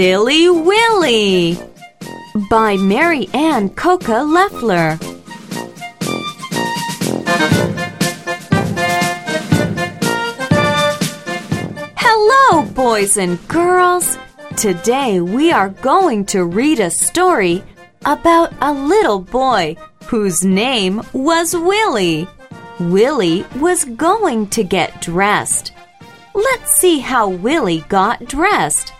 Silly Willy by Mary Ann Coca Leffler. Hello, boys and girls. Today we are going to read a story about a little boy whose name was Willy. Willy was going to get dressed. Let's see how Willy got dressed.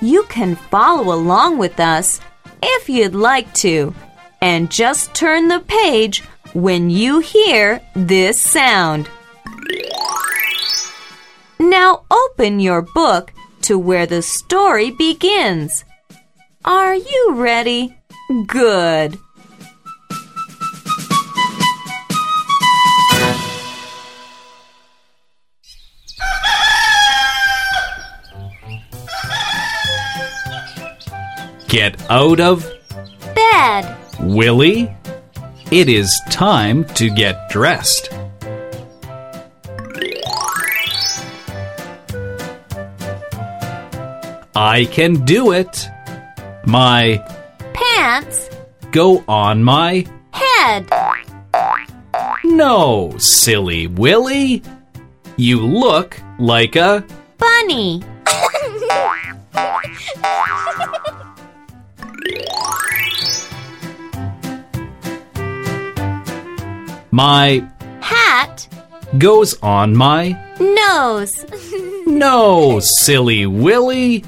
You can follow along with us if you'd like to, and just turn the page when you hear this sound. Now open your book to where the story begins. Are you ready? Good. Get out of Bed. Willy. It is time to get dressed. I can do it. My Pants. go on my Head. no, silly Willy. You look like a Bunny. my Hat. goes on my Nose. no, silly Willy.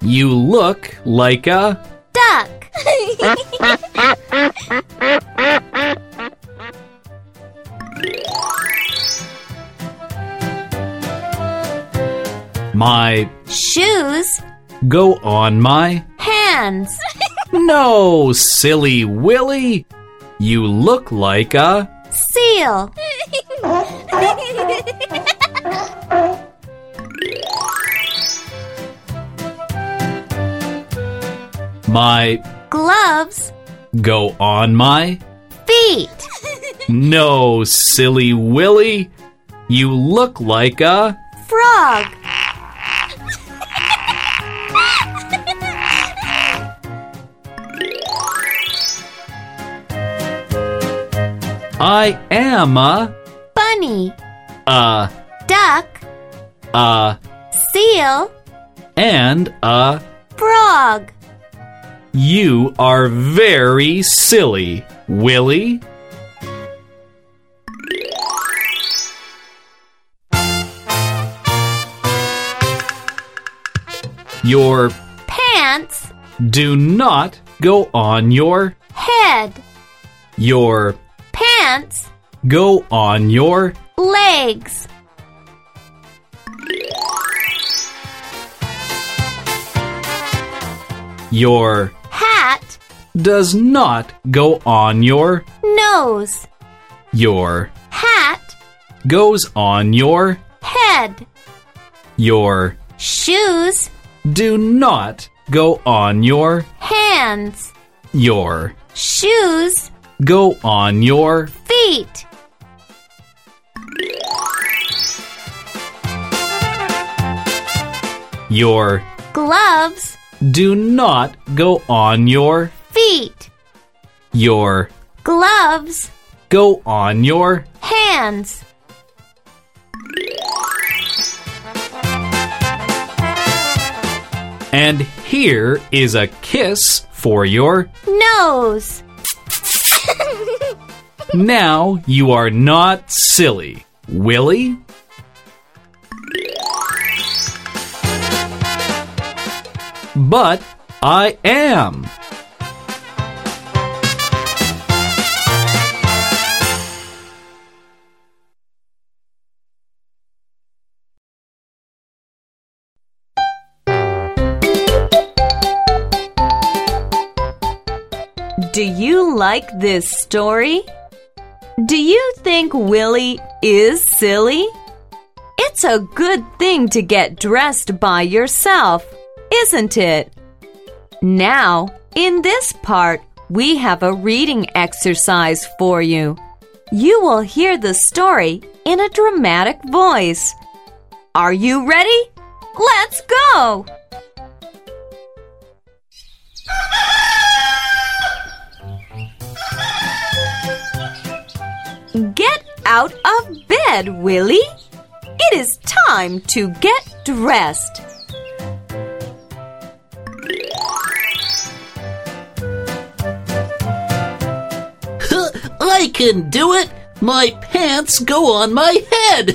You look like a Duck. my Shoes. go on my Hands. no, silly Willy. You look like a Seal. my Gloves. go on my Feet. no, silly Willy. You look like a Frog. I am a Bunny. a Duck. a Seal. and a Frog. You are very silly, Willy. Your Pants. do not go on your Head. your Pants. go on your Legs. your Hat. does not go on your Nose. your Hat. goes on your Head. your Shoes. do not go on your Hands. your Shoes. Go on your Feet. your Gloves. do not go on your Feet. your Gloves. go on your Hands. and here is a kiss for your Nose. now you are not silly. Willy but i am. Do you like this story? Do you think Willy is silly? It's a good thing to get dressed by yourself, isn't it? Now, in this part, we have a reading exercise for you. You will hear the story in a dramatic voice. Are you ready? Let's go! Out of bed, Willy. It is time to get dressed. I can do it! My pants go on my head!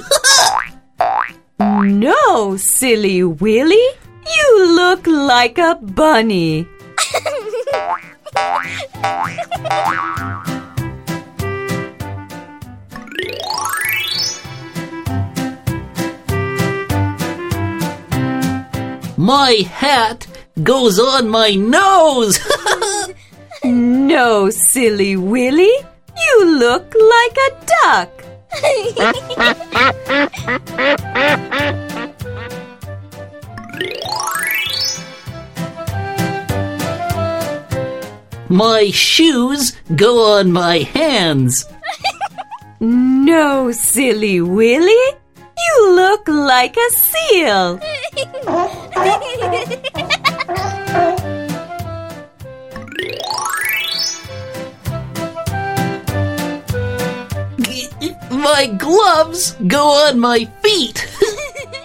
No, silly Willy. You look like a bunny. my hat goes on my nose! No, silly Willy. You look like a duck. my shoes go on my hands! No, silly Willy. You look like a seal. My gloves go on my feet!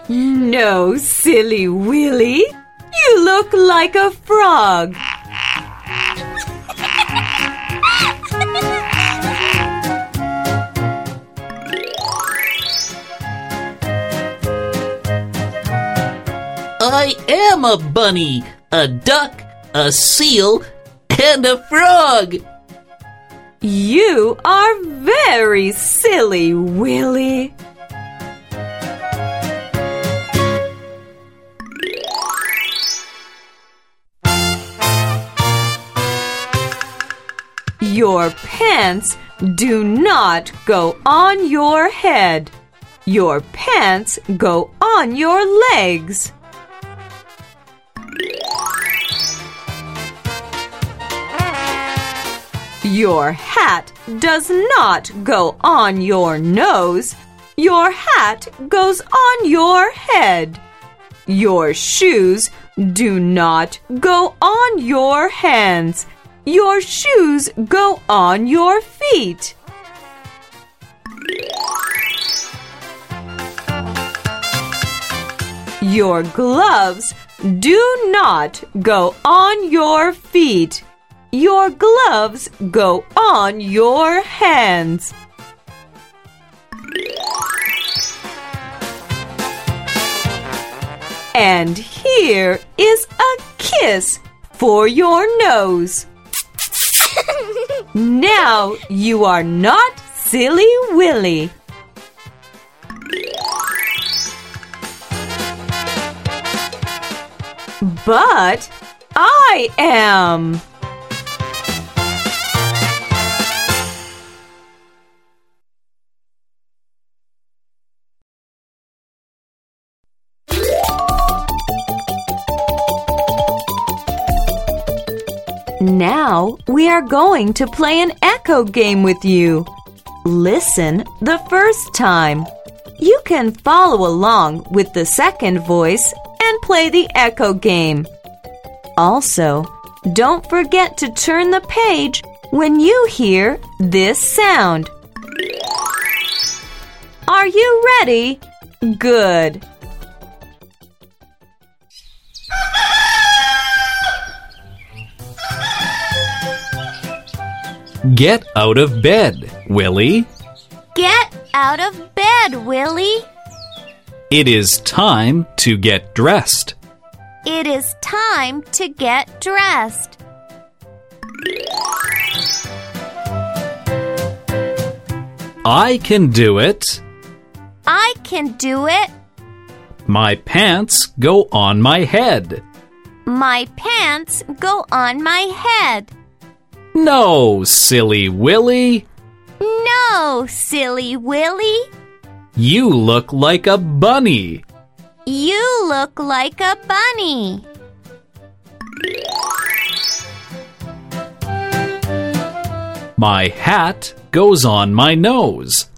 No, silly Willy. You look like a frog. I am a bunny, a duck, a seal, and a frog! You are very silly, Willy. Your pants do not go on your head. Your pants go on your legs. Your hat does not go on your nose. Your hat goes on your head. Your shoes do not go on your hands. Your shoes go on your feet. Your gloves do not go on your feet. Your gloves go on your hands. And here is a kiss for your nose. now you are not silly Willy. But I am. Now we are going to play an echo game with you. Listen the first time. You can follow along with the second voice and play the echo game. Also, don't forget to turn the page when you hear this sound. Are you ready? Good. Get out of bed, Willy. Get out of bed, Willy. It is time to get dressed. It is time to get dressed. I can do it. I can do it. My pants go on my head. My pants go on my head. No, silly Willy. No, silly Willy. You look like a bunny. You look like a bunny. My hat goes on my nose.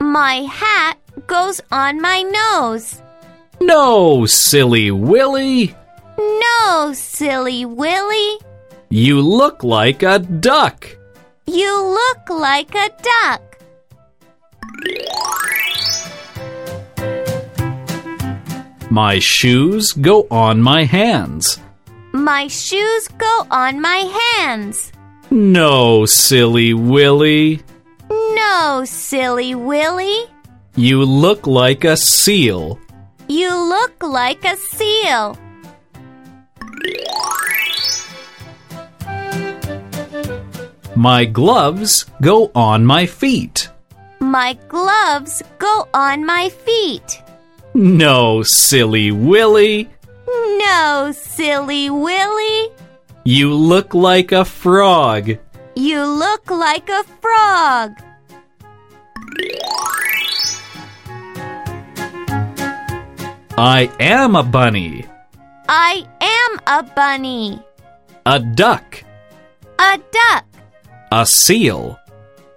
My hat goes on my nose. No, silly Willy. No, silly Willy. You look like a duck. You look like a duck. My shoes go on my hands. My shoes go on my hands. No, silly Willy. No, silly Willy. You look like a seal. You look like a seal. My gloves go on my feet. My gloves go on my feet. No, silly Willy. No, silly Willy. You look like a frog. You look like a frog. I am a bunny. I am a bunny. A duck. A duck. A seal.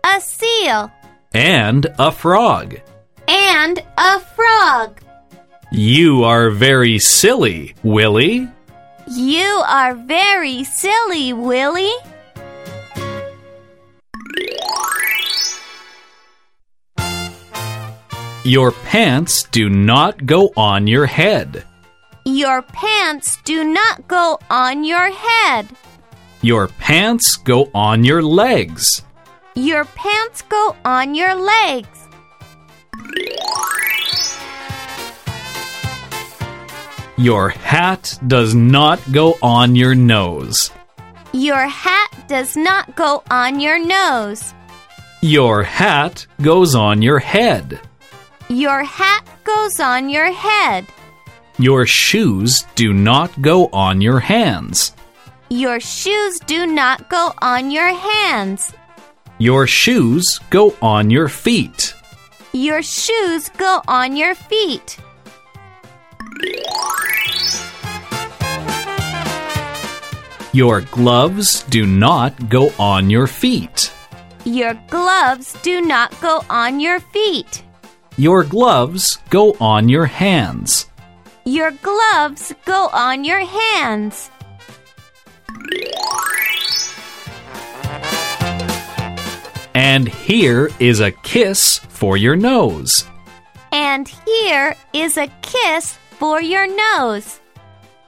A seal. And a frog. And a frog. You are very silly, Willy. You are very silly, Willy. Your pants do not go on your head. Your pants do not go on your head. Your pants go on your legs. Your pants go on your legs. Your hat does not go on your nose. Your hat does not go on your nose. Your hat goes on your head. Your hat goes on your head. Your shoes do not go on your hands. Your shoes do not go on your hands. Your shoes go on your feet. Your shoes go on your feet. Your gloves do not go on your feet. Your gloves do not go on your feet. Your gloves go on your hands. Your gloves go on your hands. And here is a kiss for your nose. And here is a kiss for your nose.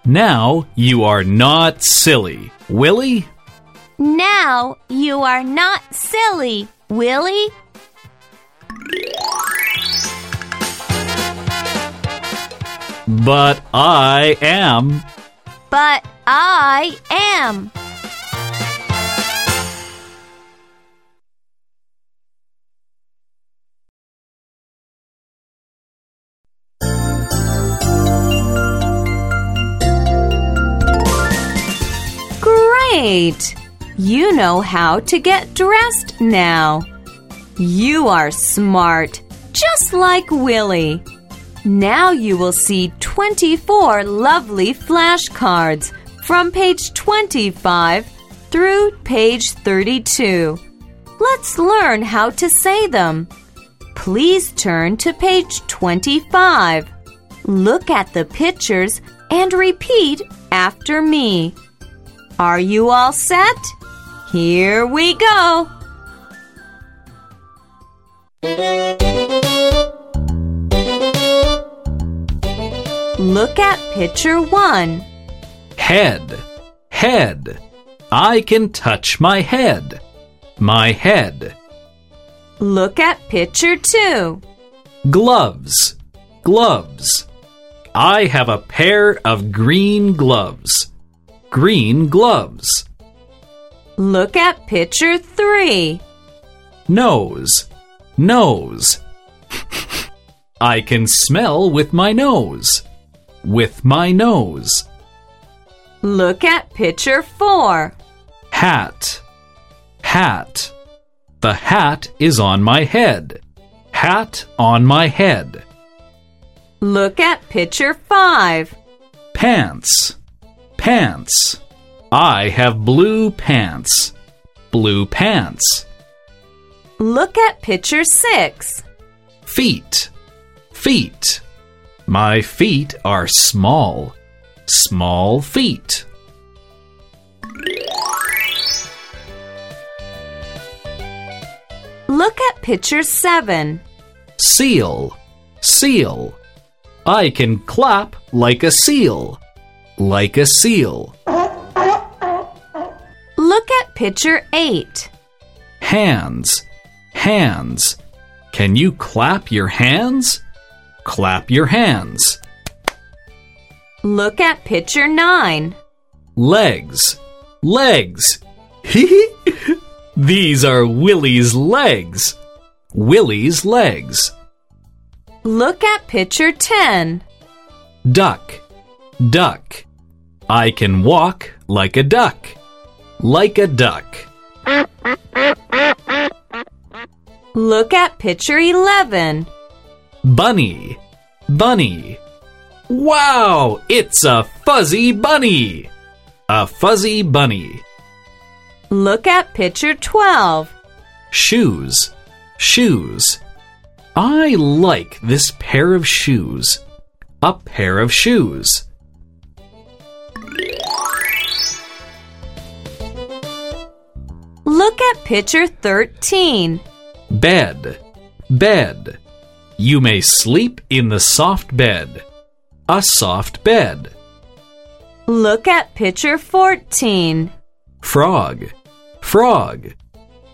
Now you are not silly, Willy. Now you are not silly, Willy. But I am. But I am. Great! You know how to get dressed now. You are smart, just like Willy. Now you will see 24 lovely flashcards from page 25 through page 32. Let's learn how to say them. Please turn to page 25. Look at the pictures and repeat after me. Are you all set? Here we go. Look at picture one. Head. Head. I can touch my head. My head. Look at picture two. Gloves. Gloves. I have a pair of green gloves. Green gloves. Look at picture three. Nose. Nose. I can smell with my nose. With my nose. Look at picture four. Hat. Hat. The hat is on my head. Hat on my head. Look at picture five. Pants. Pants. I have blue pants. Blue pants. Look at picture six. Feet. Feet. My feet are small. Small feet. Look at picture seven. seal, seal. I can clap like a seal, like a seal. Look at picture 8. Hands, hands. Can you clap your hands? Clap your hands. Look at picture 9. Legs, legs. These are Willy's legs. Willy's legs. Look at picture 10. Duck, duck. I can walk like a duck, like a duck. Look at picture 11. Bunny, bunny. Wow, it's a fuzzy bunny. A fuzzy bunny. Look at picture 12. Shoes, shoes. I like this pair of shoes. A pair of shoes. Look at picture 13. Bed, bed. You may sleep in the soft bed. A soft bed. Look at picture 14. Frog, frog.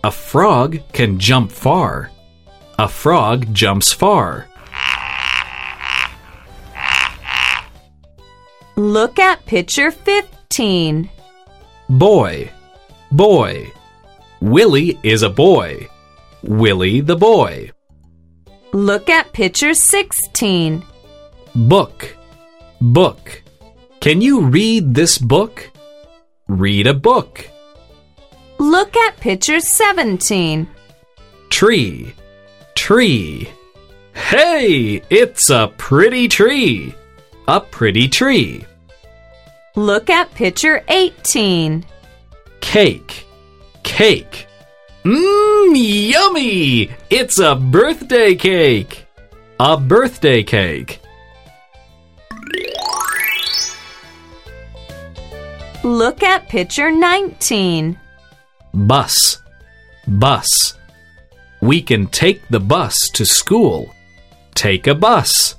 A frog can jump far. A frog jumps far. Look at picture 15. Boy, boy. Willy is a boy. Willy the boy. Look at picture 16. Book, book. Can you read this book? Read a book. Look at picture 17. Tree, tree. Hey, it's a pretty tree. A pretty tree. Look at picture 18. Cake, cake. Mmm, yummy! It's a birthday cake. A birthday cake. Look at picture 19. Bus, bus. We can take the bus to school. Take a bus.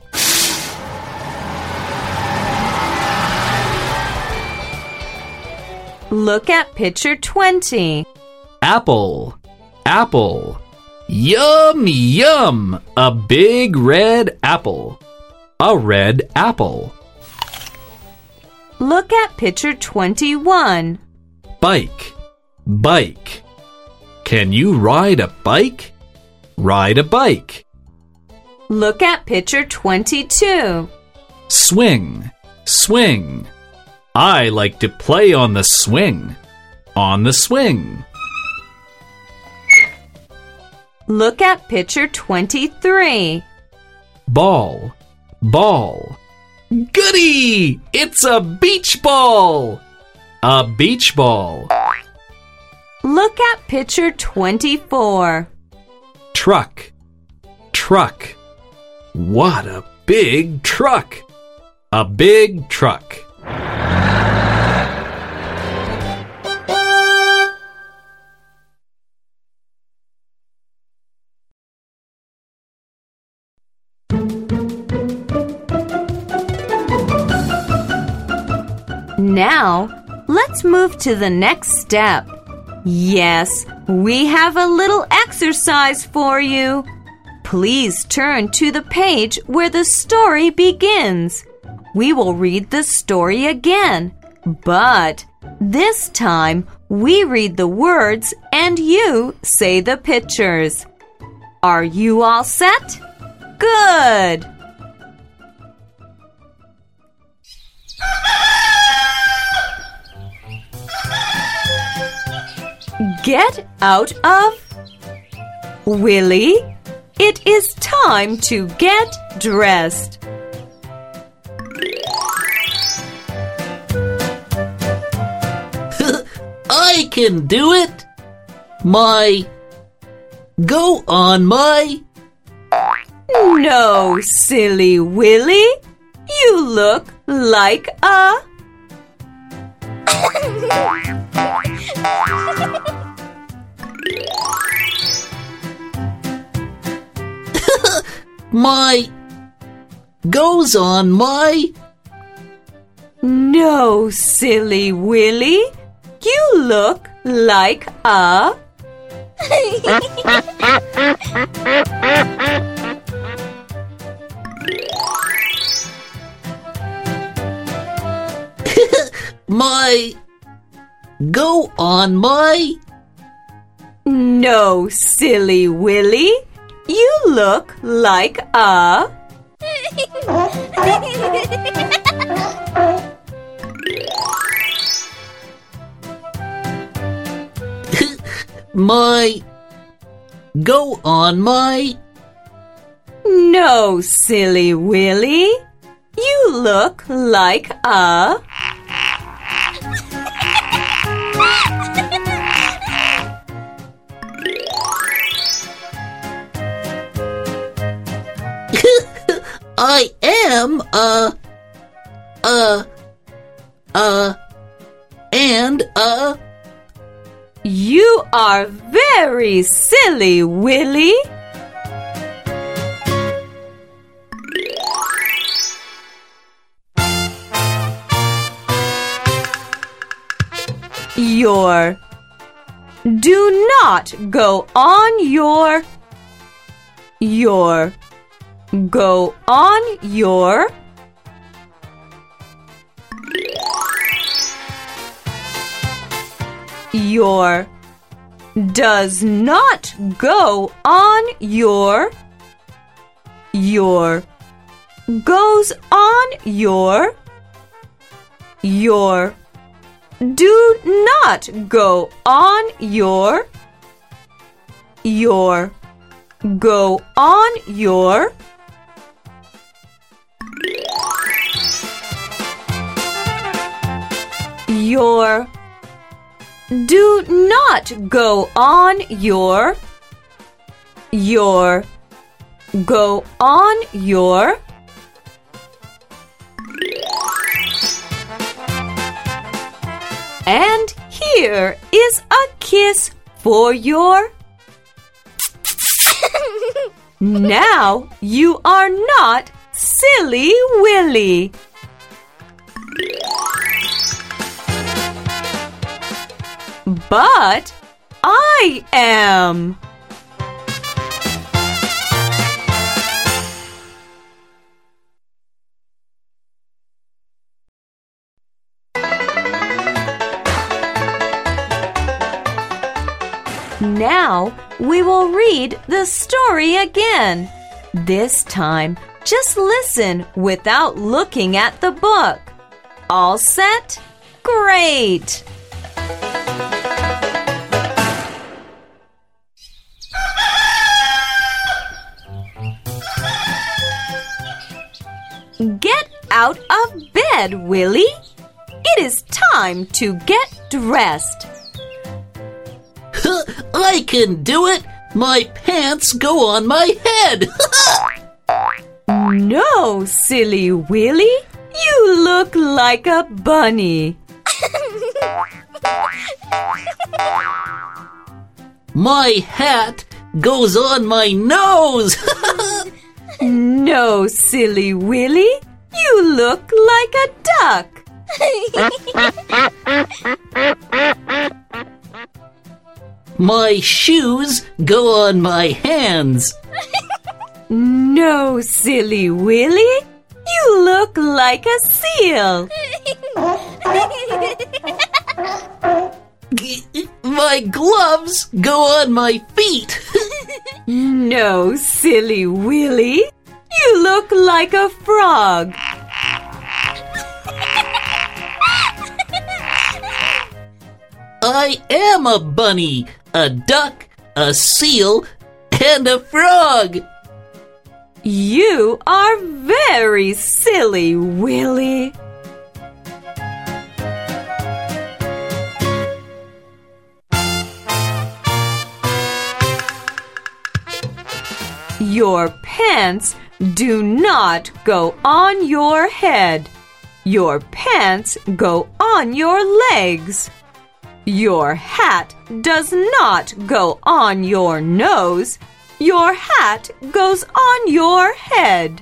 Look at picture 20. Apple, apple. Yum, yum! A big red apple. A red apple. Look at picture 21. Bike, bike. Can you ride a bike? Ride a bike. Look at picture 22. Swing, swing. I like to play on the swing. On the swing. Look at picture 23. Ball, ball. Goody! It's a beach ball! A beach ball. Look at picture 24. Truck, truck. What a big truck! A big truck. Now, let's move to the next step. Yes, we have a little exercise for you. Please turn to the page where the story begins. We will read the story again, but this time we read the words and you say the pictures. Are you all set? Good! Get out of Willy. It is time to get dressed. I can do it. My. Go on, my. No, silly Willy. You look like a. my goes on my No, silly Willy. You look like a. my go on my No, silly Willy. You look like a. my go on my No, silly Willy. You look like a. I am a a a and a You are very silly, Willy. Your. Do not go on your. Your. Go on your. Your does not go on your your goes on your your do not go on your your go on your your do not go on your your go on your and here is a kiss for your now you are not silly willy but I am. Now we will read the story again. This time, just listen without looking at the book. All set? Great! Out of bed, Willy. It is time to get dressed. I can do it. My pants go on my head. No, silly Willy. You look like a bunny. my hat goes on my nose. No, silly Willy. You look like a duck. my shoes go on my hands. No, silly Willy. You look like a seal. My gloves go on my feet. No, silly Willy. You look like a frog. I am a bunny, a duck, a seal, and a frog. You are very silly, Willy. Your pants do not go on your head. Your pants go on your legs. Your hat does not go on your nose. Your hat goes on your head.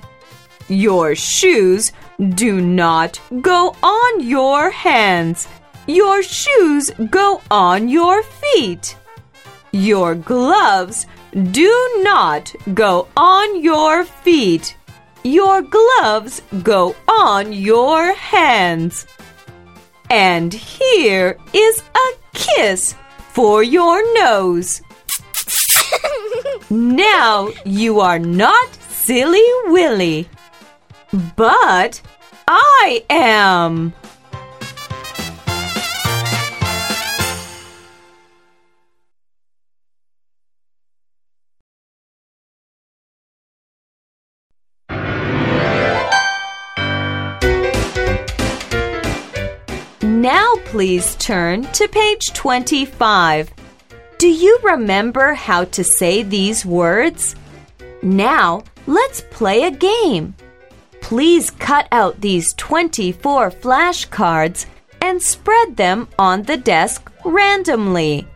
Your shoes do not go on your hands. Your shoes go on your feet. Your gloves do not go on your feet. Your gloves go on your hands. And here is a kiss for your nose. now you are not silly Willy, but I am. Please turn to page 25. Do you remember how to say these words? Now let's play a game. Please cut out these 24 flashcards and spread them on the desk randomly.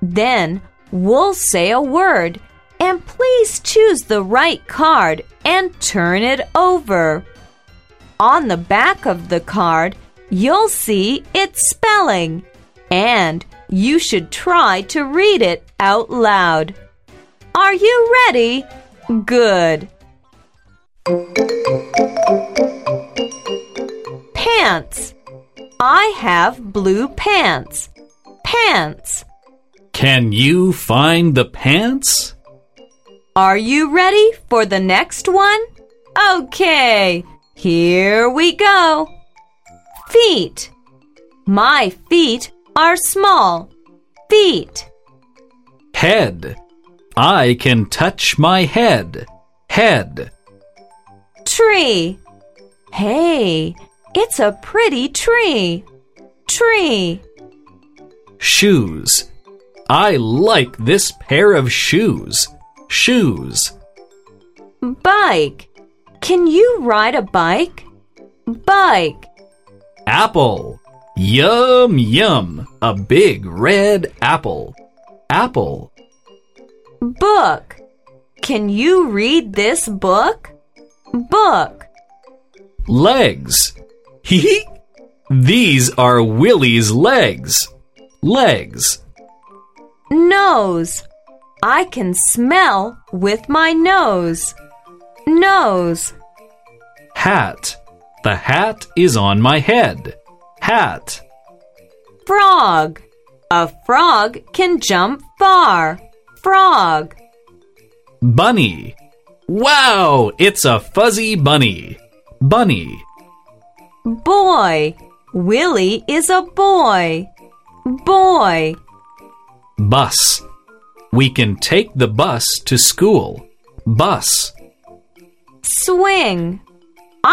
Then we'll say a word and please choose the right card and turn it over. On the back of the card, you'll see its spelling and you should try to read it out loud. Are you ready? Good. Pants. I have blue pants. Pants. Can you find the pants? Are you ready for the next one? Okay, here we go. Feet. My feet are small. Feet. Head. I can touch my head. Head. Tree. Hey, it's a pretty tree. Tree. Shoes. I like this pair of shoes. Shoes. Bike. Can you ride a bike? Bike. Apple. Yum, yum. A big red apple. Apple. Book. Can you read this book? Book. Legs. Hee hee. These are Willy's legs. Legs. Nose. I can smell with my nose. Nose. Hat. The hat is on my head. Hat. Frog. A frog can jump far. Frog. Bunny. Wow, it's a fuzzy bunny. Bunny. Boy. Willy is a boy. Boy. Bus. We can take the bus to school. Bus. Swing.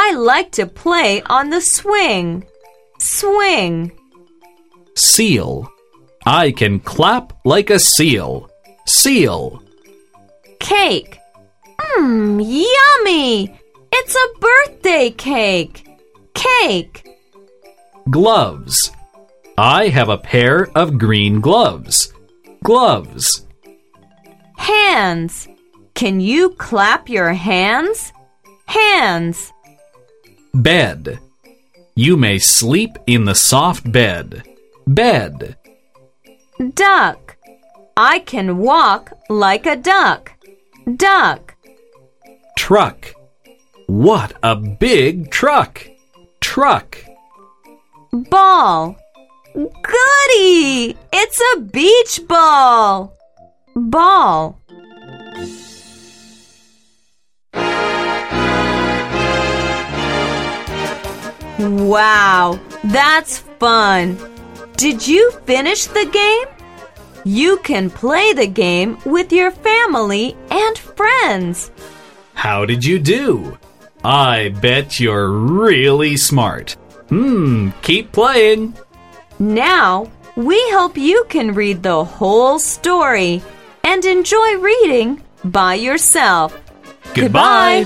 I like to play on the swing. Swing. Seal. I can clap like a seal. Seal. Cake. Mmm, yummy! It's a birthday cake. Cake. Gloves. I have a pair of green gloves. Gloves. Hands. Can you clap your hands? Hands. Bed. You may sleep in the soft bed. Bed. Duck. I can walk like a duck. Duck. Truck. What a big truck! Truck. Ball. Goody! It's a beach ball. Ball. Wow, that's fun. Did you finish the game? You can play the game with your family and friends. How did you do? I bet you're really smart. Hmm, keep playing. Now, we hope you can read the whole story and enjoy reading by yourself. Goodbye.